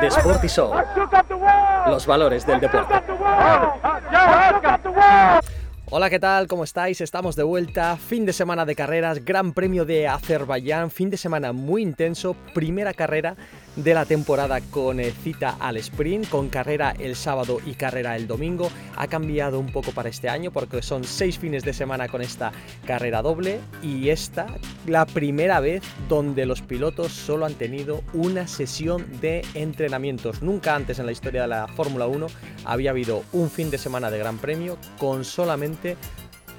The Sporty Show. Los valores del deporte. Hola, ¿qué tal? ¿Cómo estáis? Estamos de vuelta. Fin de semana de carreras, Gran Premio de Azerbaiyán, fin de semana muy intenso, primera carrera de la temporada con eh, cita al sprint, con carrera el sábado y carrera el domingo. Ha cambiado un poco para este año porque son seis fines de semana con esta carrera doble y esta la primera vez donde los pilotos solo han tenido una sesión de entrenamientos. Nunca antes en la historia de la Fórmula 1 había habido un fin de semana de Gran Premio con solamente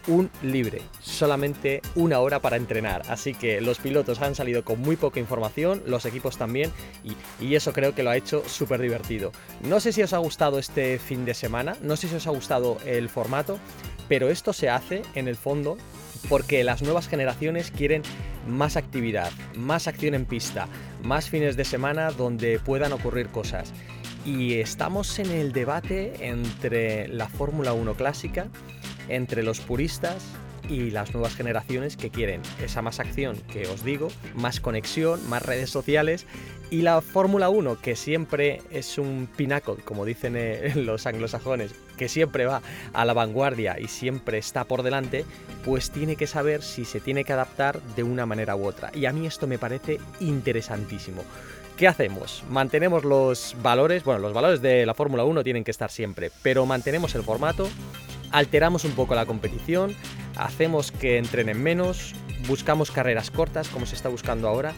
un libre, solamente una hora para entrenar. Así que los pilotos han salido con muy poca información, los equipos también, y, eso creo que lo ha hecho súper divertido. No sé si os ha gustado este fin de semana, no sé si os ha gustado el formato, pero esto se hace en el fondo porque las nuevas generaciones quieren más actividad, más acción en pista, más fines de semana donde puedan ocurrir cosas. Y estamos en el debate entre la Fórmula 1 clásica entre los puristas y las nuevas generaciones que quieren esa más acción que os digo, más conexión, más redes sociales y la Fórmula 1 que siempre es un pináculo, como dicen eh, los anglosajones, que siempre va a la vanguardia y siempre está por delante, pues tiene que saber si se tiene que adaptar de una manera u otra. Y a mí esto me parece interesantísimo. ¿Qué hacemos? Mantenemos los valores, bueno, los valores de la Fórmula 1 tienen que estar siempre, pero mantenemos el formato, alteramos un poco la competición, hacemos que entrenen menos, buscamos carreras cortas como se está buscando ahora.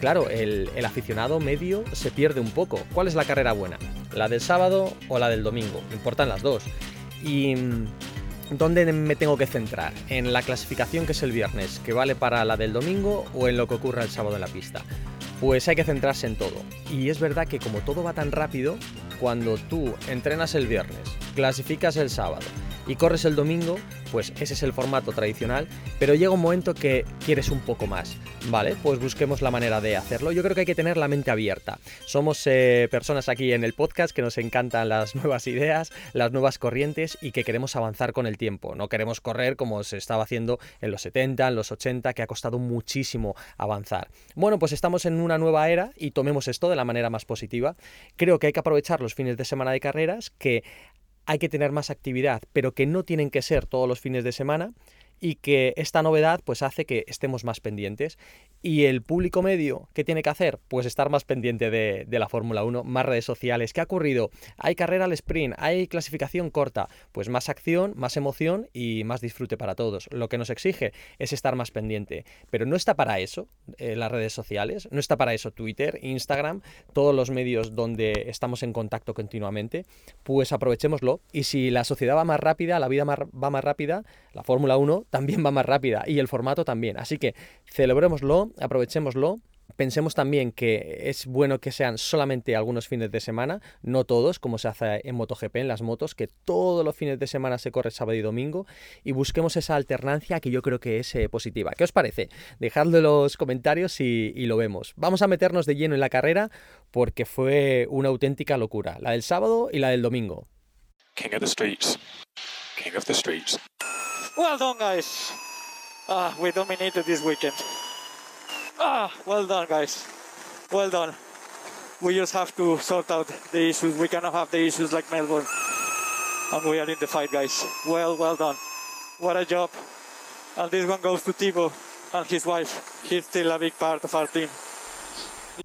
Claro, el, aficionado medio se pierde un poco. ¿Cuál es la carrera buena? ¿La del sábado o la del domingo? Importan las dos. Y mm, ¿Dónde me tengo que centrar? ¿En la clasificación que es el viernes, que vale para la del domingo, o en lo que ocurra el sábado en la pista? Pues hay que centrarse en todo. Y es verdad que como todo va tan rápido, cuando tú entrenas el viernes, clasificas el sábado y corres el domingo, pues ese es el formato tradicional, pero llega un momento que quieres un poco más, ¿vale? Pues busquemos la manera de hacerlo. Yo creo que hay que tener la mente abierta. Somos eh, personas aquí en el podcast que nos encantan las nuevas ideas, las nuevas corrientes y que queremos avanzar con el tiempo. No queremos correr como se estaba haciendo en los 70, en los 80, que ha costado muchísimo avanzar. Bueno, pues estamos en una nueva era y tomemos esto de la manera más positiva. Creo que hay que aprovechar los fines de semana de carreras, que hay que tener más actividad, pero que no tienen que ser todos los fines de semana y que esta novedad pues hace que estemos más pendientes. Y el público medio, ¿qué tiene que hacer? Pues estar más pendiente de, la Fórmula 1, más redes sociales. ¿Qué ha ocurrido? Hay carrera al sprint, hay clasificación corta, pues más acción, más emoción y más disfrute para todos. Lo que nos exige es estar más pendiente. Pero no está para eso eh, las redes sociales, no está para eso Twitter, Instagram, todos los medios donde estamos en contacto continuamente. Pues aprovechémoslo. Y si la sociedad va más rápida, la vida va más rápida, la Fórmula 1 también va más rápida y el formato también. Así que celebrémoslo, aprovechémoslo. Pensemos también que es bueno que sean solamente algunos fines de semana, no todos, como se hace en MotoGP, en las motos, que todos los fines de semana se corre sábado y domingo, y busquemos esa alternancia que yo creo que es eh, positiva. ¿Qué os parece? Dejadlo en los comentarios y, y lo vemos. Vamos a meternos de lleno en la carrera porque fue una auténtica locura, la del sábado y la del domingo. King of the Streets. King of the Streets. Well done, guys. Ah, we dominated this weekend. Ah, well done, guys. Well done. We just have to sort out the issues. We cannot have the issues like Melbourne. And we are in the fight, guys. Well, well done. What a job. And this one goes to Thibaut and his wife. He's still a big part of our team.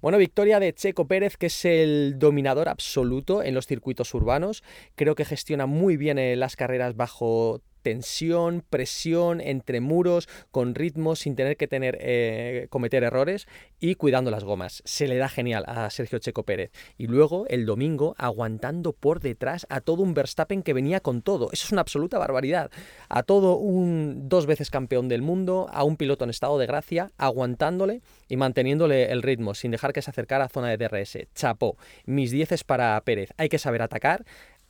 Bueno, victoria de Checo Pérez, que es el dominador absoluto en los circuitos urbanos. Creo que gestiona muy bien eh, las carreras bajo tensión, presión entre muros, con ritmo, sin tener que tener, eh, cometer errores y cuidando las gomas. Se le da genial a Sergio Checo Pérez. Y luego el domingo aguantando por detrás a todo un Verstappen que venía con todo. Eso es una absoluta barbaridad. A todo un dos veces campeón del mundo, a un piloto en estado de gracia, aguantándole y manteniéndole el ritmo sin dejar que se acercara a zona de DRS. Chapó. Mis dieces para Pérez. Hay que saber atacar,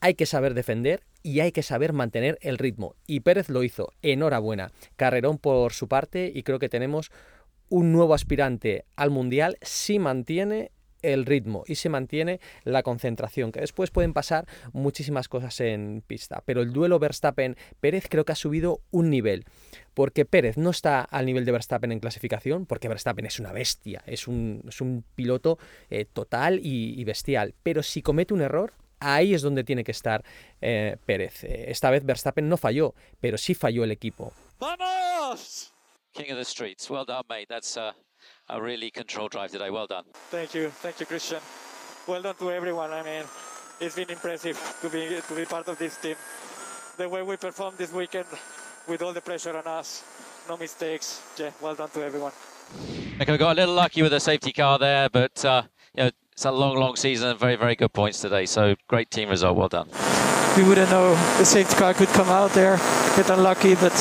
hay que saber defender y hay que saber mantener el ritmo. Y Pérez lo hizo. Enhorabuena. Carrerón por su parte y creo que tenemos un nuevo aspirante al Mundial si mantiene el ritmo y se mantiene la concentración, que después pueden pasar muchísimas cosas en pista. Pero el duelo Verstappen-Pérez creo que ha subido un nivel, porque Pérez no está al nivel de Verstappen en clasificación, porque Verstappen es una bestia, es un, piloto eh, total y bestial, pero si comete un error, ahí es donde tiene que estar eh, Pérez. Esta vez Verstappen no falló, pero sí falló el equipo. ¡Vamos! King of the streets. Well done, mate. That's uh, a really controlled drive today. Well done. Thank you, thank you, Christian. Well done to everyone. I mean, it's been impressive to be to be part of this team. The way we performed this weekend, with all the pressure on us, no mistakes. Yeah, well done to everyone. Okay, we got a little lucky with the safety car there, but uh, you know, it's a long, long season and very, very good points today. So great team result. Well done. We wouldn't know the safety car could come out there. Get unlucky, but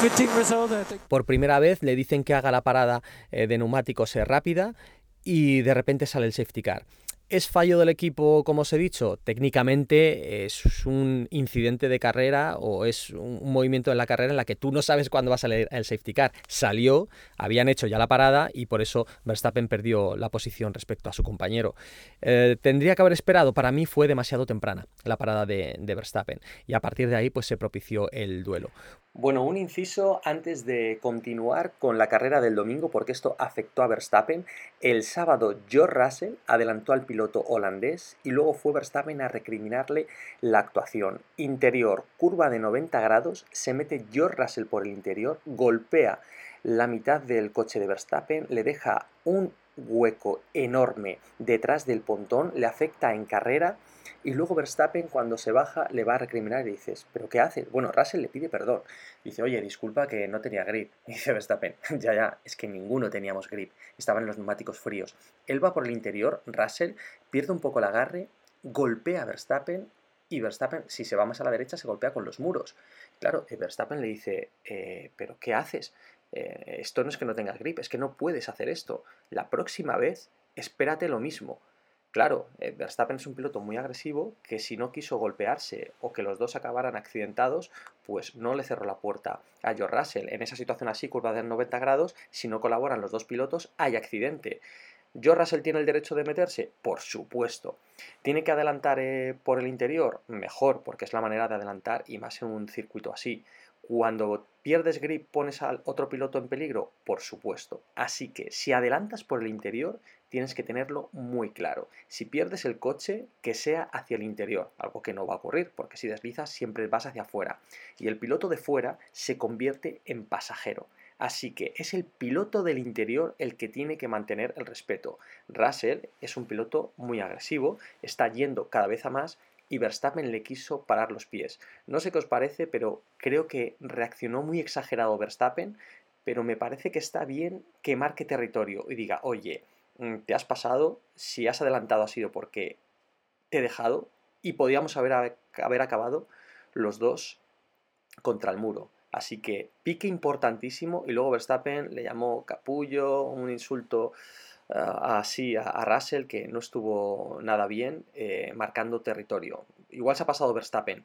good team result. I think. Por primera vez le dicen que haga la parada eh, de neumáticos eh, rápida y de repente sale el safety car. ¿Es fallo del equipo, como os he dicho? Técnicamente es un incidente de carrera o es un movimiento en la carrera en la que tú no sabes cuándo va a salir el safety car. Salió, habían hecho ya la parada y por eso Verstappen perdió la posición respecto a su compañero. Eh, tendría que haber esperado, para mí fue demasiado temprana la parada de, de Verstappen y a partir de ahí pues se propició el duelo. Bueno, un inciso antes de continuar con la carrera del domingo, porque esto afectó a Verstappen. El sábado George Russell adelantó al piloto holandés y luego fue Verstappen a recriminarle la actuación. Interior, curva de 90 grados, se mete George Russell por el interior, golpea la mitad del coche de Verstappen, le deja un hueco enorme detrás del pontón, le afecta en carrera y luego Verstappen cuando se baja le va a recriminar y dices, ¿pero qué haces? Bueno, Russell le pide perdón. Dice, oye, disculpa que no tenía grip. Y dice Verstappen, ya, ya, es que ninguno teníamos grip. Estaban los neumáticos fríos. Él va por el interior, Russell pierde un poco el agarre, golpea a Verstappen y Verstappen, si se va más a la derecha, se golpea con los muros. Claro, Verstappen le dice, eh, ¿pero qué haces? Eh, esto no es que no tengas grip, es que no puedes hacer esto. La próxima vez, espérate lo mismo. Claro, eh, Verstappen es un piloto muy agresivo que si no quiso golpearse o que los dos acabaran accidentados, pues no le cerró la puerta a George Russell. En esa situación así, curva de 90 grados, si no colaboran los dos pilotos, hay accidente. ¿George Russell tiene el derecho de meterse? Por supuesto. ¿Tiene que adelantar eh, por el interior? Mejor, porque es la manera de adelantar y más en un circuito así. Cuando pierdes grip, pones al otro piloto en peligro, por supuesto. Así que si adelantas por el interior, tienes que tenerlo muy claro. Si pierdes el coche, que sea hacia el interior, algo que no va a ocurrir, porque si deslizas siempre vas hacia afuera. Y el piloto de fuera se convierte en pasajero. Así que es el piloto del interior el que tiene que mantener el respeto. Russell es un piloto muy agresivo, está yendo cada vez a más y Verstappen le quiso parar los pies. No sé qué os parece, pero creo que reaccionó muy exagerado Verstappen, pero me parece que está bien que marque territorio y diga, oye, te has pasado, si has adelantado ha sido porque te he dejado y podíamos haber, haber acabado los dos contra el muro. Así que pique importantísimo y luego Verstappen le llamó capullo, un insulto ah, así a, Russell que no estuvo nada bien eh, marcando territorio. Igual se ha pasado Verstappen,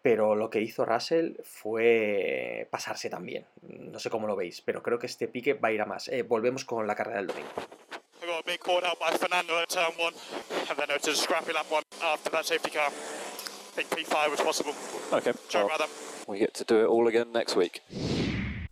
pero lo que hizo Russell fue pasarse también. No sé cómo lo veis, pero creo que este pique va a ir a más. Eh, volvemos con la carrera del domingo. Caught out by Fernando at turn one, and then it was a scrappy lap one after that safety car. I think P5 was possible. Okay. Sorry well, about that. we get to do it all again next week.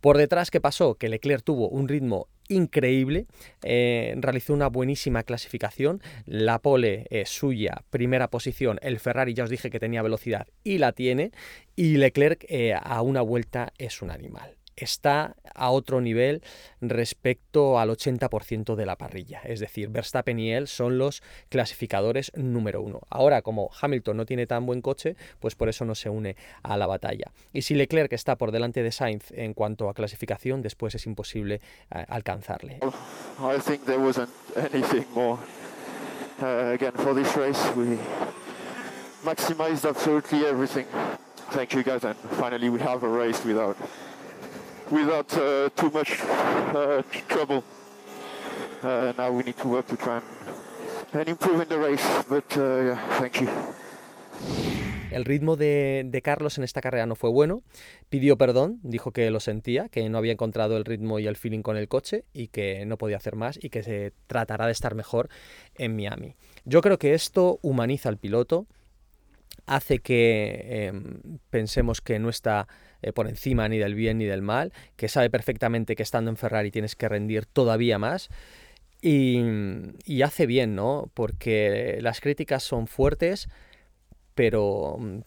Por detrás, ¿qué pasó? Que Leclerc tuvo un ritmo increíble, eh, realizó una buenísima clasificación, la pole eh, suya, primera posición, el Ferrari ya os dije que tenía velocidad y la tiene, y Leclerc eh, a una vuelta es un animal está a otro nivel respecto al 80% de la parrilla. Es decir, Verstappen y él son los clasificadores número uno. Ahora, como Hamilton no tiene tan buen coche, pues por eso no se une a la batalla. Y si Leclerc está por delante de Sainz en cuanto a clasificación, después es imposible uh, alcanzarle. I think there wasn't anything more. Uh, again, for this race, we maximized absolutely everything. Thank you guys, and finally we have a race without without uh, too much uh, trouble. Uh, now we need to work to try and, improve in the race, but yeah, thank you. El ritmo de, de, Carlos en esta carrera no fue bueno. Pidió perdón, dijo que lo sentía, que no había encontrado el ritmo y el feeling con el coche y que no podía hacer más y que se tratará de estar mejor en Miami. Yo creo que esto humaniza al piloto, hace que eh, pensemos que no está eh, por encima ni del bien ni del mal, que sabe perfectamente que estando en Ferrari tienes que rendir todavía más. Y, y, hace bien, ¿no? Porque las críticas son fuertes, pero mm,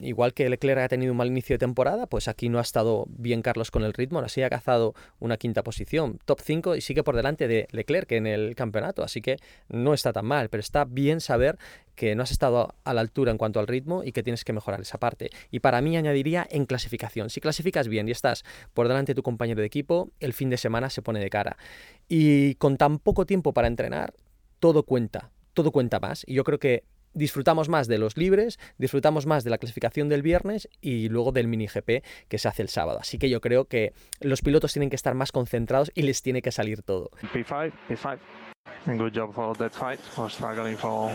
igual que Leclerc ha tenido un mal inicio de temporada, pues aquí no ha estado bien Carlos con el ritmo, así ha cazado una quinta posición, top 5 y sigue por delante de Leclerc en el campeonato, así que no está tan mal, pero está bien saber que no has estado a la altura en cuanto al ritmo y que tienes que mejorar esa parte. Y para mí añadiría en clasificación. Si clasificas bien y estás por delante de tu compañero de equipo, el fin de semana se pone de cara. Y con tan poco tiempo para entrenar, todo cuenta, todo cuenta más. Y yo creo que disfrutamos más de los libres, disfrutamos más de la clasificación del viernes y luego del mini GP que se hace el sábado. Así que yo creo que los pilotos tienen que estar más concentrados y les tiene que salir todo. P5, P5. Good job for that fight. We're struggling for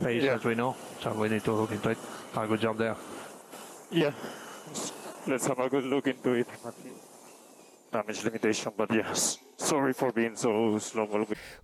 pace yeah. as we know, so we need to look into it. A good job there. Yeah, let's have a good look into it. Damage limitation, but yes. Sorry for being so slow.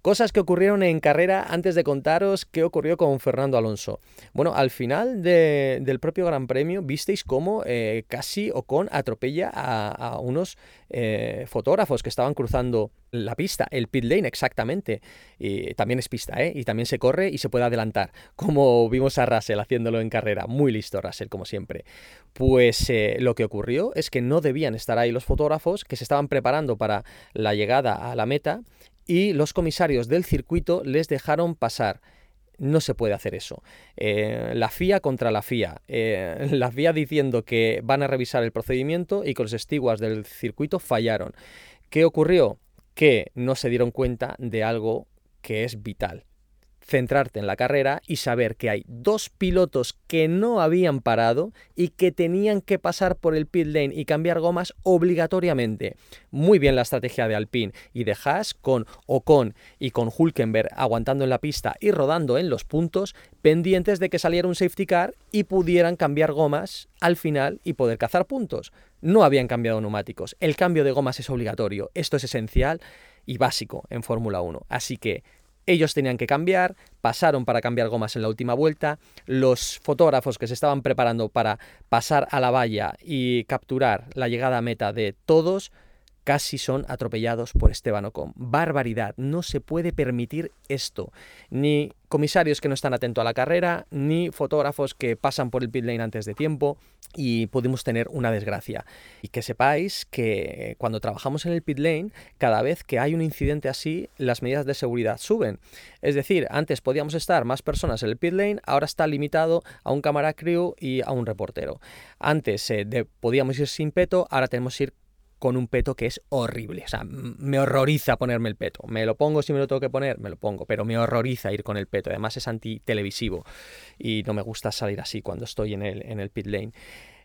Cosas que ocurrieron en carrera antes de contaros qué ocurrió con Fernando Alonso. Bueno, al final de, del propio Gran Premio visteis cómo eh, casi Ocon atropella a, a unos eh, fotógrafos que estaban cruzando la pista, el pit lane exactamente. Y también es pista, ¿eh? Y también se corre y se puede adelantar, como vimos a Russell haciéndolo en carrera. Muy listo Russell, como siempre. Pues eh, lo que ocurrió es que no debían estar ahí los fotógrafos que se estaban preparando para la llegada a la meta y los comisarios del circuito les dejaron pasar. No se puede hacer eso. Eh, la FIA contra la FIA. Eh, la FIA diciendo que van a revisar el procedimiento y que los estiguas del circuito fallaron. ¿Qué ocurrió? Que no se dieron cuenta de algo que es vital centrarte en la carrera y saber que hay dos pilotos que no habían parado y que tenían que pasar por el pit lane y cambiar gomas obligatoriamente. Muy bien la estrategia de Alpine y de Haas con Ocon y con Hulkenberg aguantando en la pista y rodando en los puntos, pendientes de que saliera un safety car y pudieran cambiar gomas al final y poder cazar puntos. No habían cambiado neumáticos. El cambio de gomas es obligatorio. Esto es esencial y básico en Fórmula 1. Así que ellos tenían que cambiar, pasaron para cambiar gomas en la última vuelta, los fotógrafos que se estaban preparando para pasar a la valla y capturar la llegada a meta de todos, casi son atropellados por Esteban Ocon. Barbaridad, no se puede permitir esto. Ni comisarios que no están atentos a la carrera, ni fotógrafos que pasan por el pit lane antes de tiempo y pudimos tener una desgracia. Y que sepáis que cuando trabajamos en el pit lane, cada vez que hay un incidente así, las medidas de seguridad suben. Es decir, antes podíamos estar más personas en el pit lane, ahora está limitado a un cámara crew y a un reportero. Antes eh, podíamos ir sin peto, ahora tenemos que ir con un peto que es horrible. O sea, me horroriza ponerme el peto. Me lo pongo si me lo tengo que poner, me lo pongo, pero me horroriza ir con el peto. Además es anti-televisivo y no me gusta salir así cuando estoy en el, en el pit lane.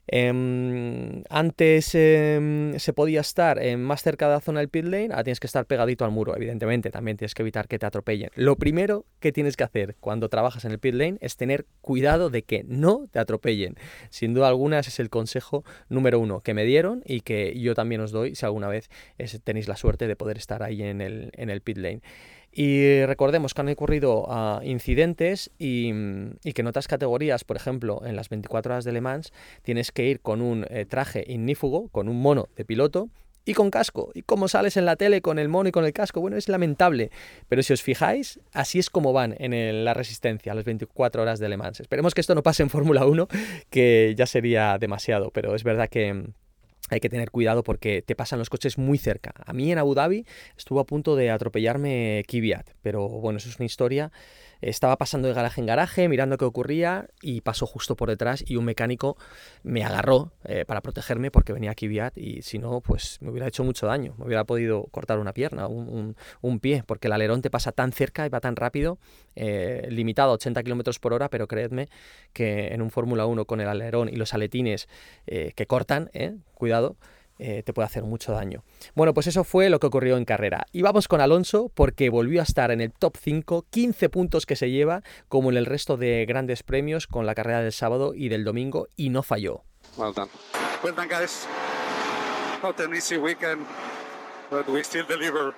Em, antes em, se podía estar más cerca de la zona del pit lane, ahora tienes que estar pegadito al muro, evidentemente, también tienes que evitar que te atropellen. Lo primero que tienes que hacer cuando trabajas en el pit lane es tener cuidado de que no te atropellen. Sin duda alguna ese es el consejo número uno que me dieron y que yo también os doy si alguna vez tenéis la suerte de poder estar ahí en el pit lane. Y recordemos que han ocurrido ah, incidentes y, que en otras categorías, por ejemplo, en las 24 horas de Le Mans, tienes que ir con un eh, traje ignífugo, con un mono de piloto y con casco. Y como sales en la tele con el mono y con el casco, bueno, es lamentable. Pero si os fijáis, así es como van en la resistencia, las 24 horas de Le Mans. Esperemos que esto no pase en Fórmula 1, que ya sería demasiado, pero es verdad que hay que tener cuidado porque te pasan los coches muy cerca. A mí en Abu Dhabi estuvo a punto de atropellarme Kvyat, pero bueno, eso es una historia estaba pasando de garaje en garaje, mirando qué ocurría y pasó justo por detrás y un mecánico me agarró eh, para protegerme porque venía aquí Viat y si no, pues me hubiera hecho mucho daño, me hubiera podido cortar una pierna, un, un, pie, porque el alerón te pasa tan cerca y va tan rápido, eh, limitado a 80 km por hora, pero creedme que en un Fórmula 1 con el alerón y los aletines eh, que cortan, cuidado, eh, te puede hacer mucho daño. Bueno, pues eso fue lo que ocurrió en carrera. Y vamos con Alonso porque volvió a estar en el top 5, 15 puntos que se lleva, como en el resto de grandes premios con la carrera del sábado y del domingo, y no falló. Well done. Well done, guys. Not an easy weekend, but we still deliver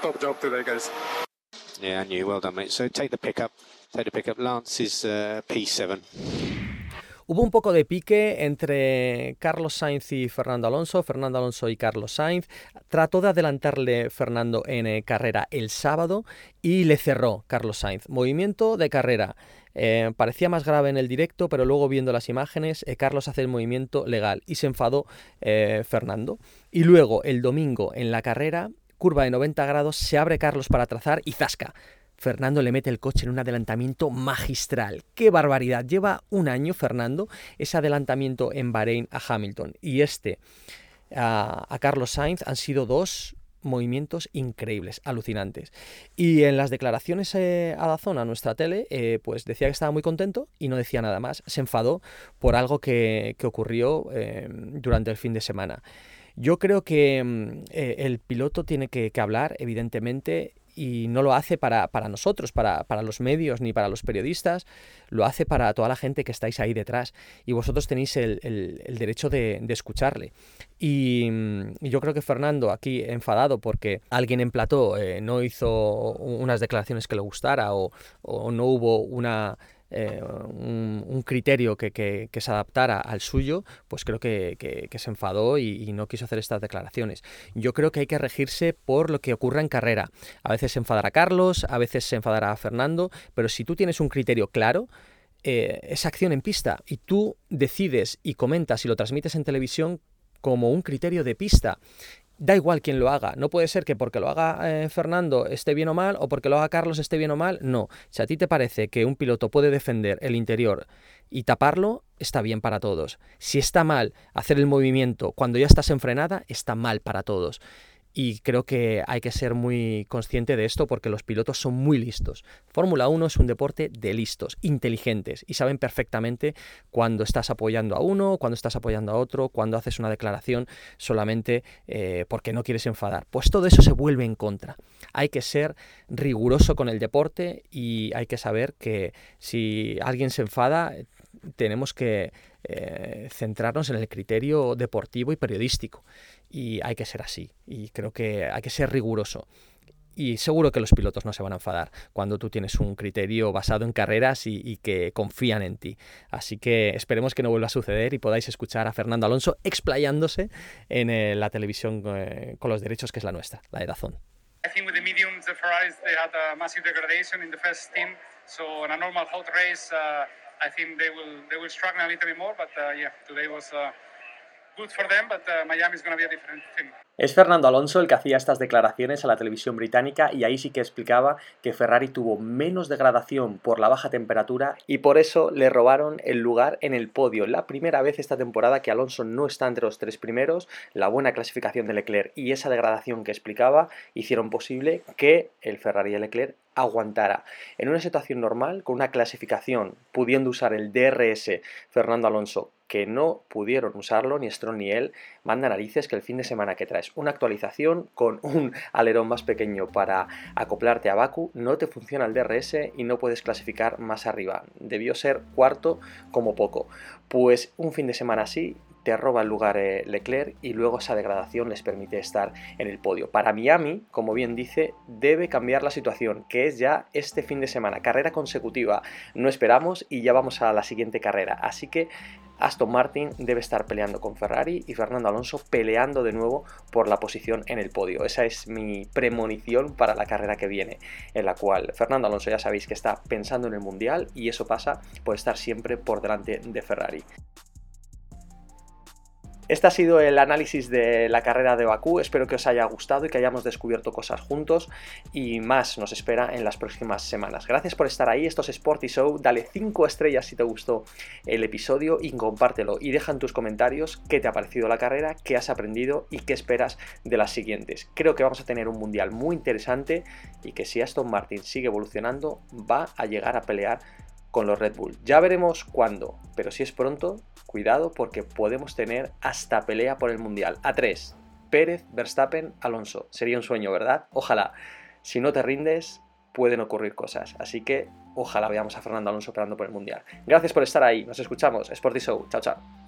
top job today, guys. Yeah, and you. Well done, mate. So take the pickup. Take the pickup. Lance is uh, P7. Hubo un poco de pique entre Carlos Sainz y Fernando Alonso, Fernando Alonso y Carlos Sainz. Trató de adelantarle Fernando en eh, carrera el sábado y le cerró Carlos Sainz. Movimiento de carrera. Eh, parecía más grave en el directo, pero luego viendo las imágenes, eh, Carlos hace el movimiento legal y se enfadó Fernando. Y luego el domingo en la carrera, curva de 90 grados, se abre Carlos para trazar y zasca. Fernando le mete el coche en un adelantamiento magistral. ¡Qué barbaridad! Lleva un año Fernando ese adelantamiento en Bahrein a Hamilton y este a, Carlos Sainz han sido dos movimientos increíbles, alucinantes. Y en las declaraciones eh, a Dazón, a nuestra tele, eh, pues decía que estaba muy contento y no decía nada más. Se enfadó por algo que, ocurrió eh, durante el fin de semana. Yo creo que mm, el piloto tiene que hablar, evidentemente, y no lo hace para, nosotros, para, los medios ni para los periodistas, lo hace para toda la gente que estáis ahí detrás y vosotros tenéis el, derecho de, escucharle. Y, yo creo que Fernando aquí enfadado porque alguien en plató eh, no hizo unas declaraciones que le gustara o no hubo una eh, un, criterio que, se adaptara al suyo, pues creo que, se enfadó y, no quiso hacer estas declaraciones. Yo creo que hay que regirse por lo que ocurra en carrera. A veces se enfadará Carlos, a veces se enfadará Fernando, pero si tú tienes un criterio claro, eh, esa acción en pista y tú decides y comentas y lo transmites en televisión como un criterio de pista da igual quién lo haga. No puede ser que porque lo haga eh, Fernando esté bien o mal o porque lo haga Carlos esté bien o mal. No. Si a ti te parece que un piloto puede defender el interior y taparlo, está bien para todos. Si está mal hacer el movimiento cuando ya estás en frenada, está mal para todos y creo que hay que ser muy consciente de esto porque los pilotos son muy listos. Fórmula 1 es un deporte de listos, inteligentes y saben perfectamente cuando estás apoyando a uno, cuando estás apoyando a otro, cuando haces una declaración solamente eh, porque no quieres enfadar. Pues todo eso se vuelve en contra. Hay que ser riguroso con el deporte y hay que saber que si alguien se enfada, tenemos que eh, centrarnos en el criterio deportivo y periodístico. Y hay que ser así. Y creo que hay que ser riguroso. Y seguro que los pilotos no se van a enfadar cuando tú tienes un criterio basado en carreras y, que confían en ti. Así que esperemos que no vuelva a suceder y podáis escuchar a Fernando Alonso explayándose en eh, la televisión eh, con los derechos que es la nuestra, la de Dazón. I think with the mediums, the Ferraris, they had a massive degradation in the first team. So in a normal hot race, uh, I think they will they will struggle a little bit more. But uh, yeah, today was Es Fernando Alonso el que hacía estas declaraciones a la televisión británica y ahí sí que explicaba que Ferrari tuvo menos degradación por la baja temperatura y por eso le robaron el lugar en el podio. La primera vez esta temporada que Alonso no está entre los tres primeros, la buena clasificación de Leclerc y esa degradación que explicaba hicieron posible que el Ferrari de Leclerc aguantara. En una situación normal, con una clasificación pudiendo usar el DRS Fernando Alonso, que no pudieron usarlo ni Stroll ni él, manda narices que el fin de semana que traes una actualización con un alerón más pequeño para acoplarte a Baku, no te funciona el DRS y no puedes clasificar más arriba. Debió ser cuarto como poco. Pues un fin de semana así te roba el lugar eh, Leclerc y luego esa degradación les permite estar en el podio. Para Miami, como bien dice, debe cambiar la situación, que es ya este fin de semana, carrera consecutiva. No esperamos y ya vamos a la siguiente carrera. Así que Aston Martin debe estar peleando con Ferrari y Fernando Alonso peleando de nuevo por la posición en el podio. Esa es mi premonición para la carrera que viene, en la cual Fernando Alonso ya sabéis que está pensando en el Mundial y eso pasa por estar siempre por delante de Ferrari. Este ha sido el análisis de la carrera de Bakú, espero que os haya gustado y que hayamos descubierto cosas juntos. Y más nos espera en las próximas semanas. Gracias por estar ahí, esto es Sporty Show, dale 5 estrellas si te gustó el episodio y compártelo. Y deja en tus comentarios. Qué te ha parecido la carrera, qué has aprendido y qué esperas de las siguientes. Creo que vamos a tener un mundial muy interesante y que si Aston Martin sigue evolucionando va a llegar a pelear con los Red Bull. Ya veremos cuándo, pero si es pronto, cuidado porque podemos tener hasta pelea por el Mundial. A tres, Pérez, Verstappen, Alonso. Sería un sueño, ¿verdad? Ojalá. Si no te rindes, pueden ocurrir cosas. Así que ojalá veamos a Fernando Alonso esperando por el Mundial. Gracias por estar ahí. Nos escuchamos. Sporty Show. Chao, chao.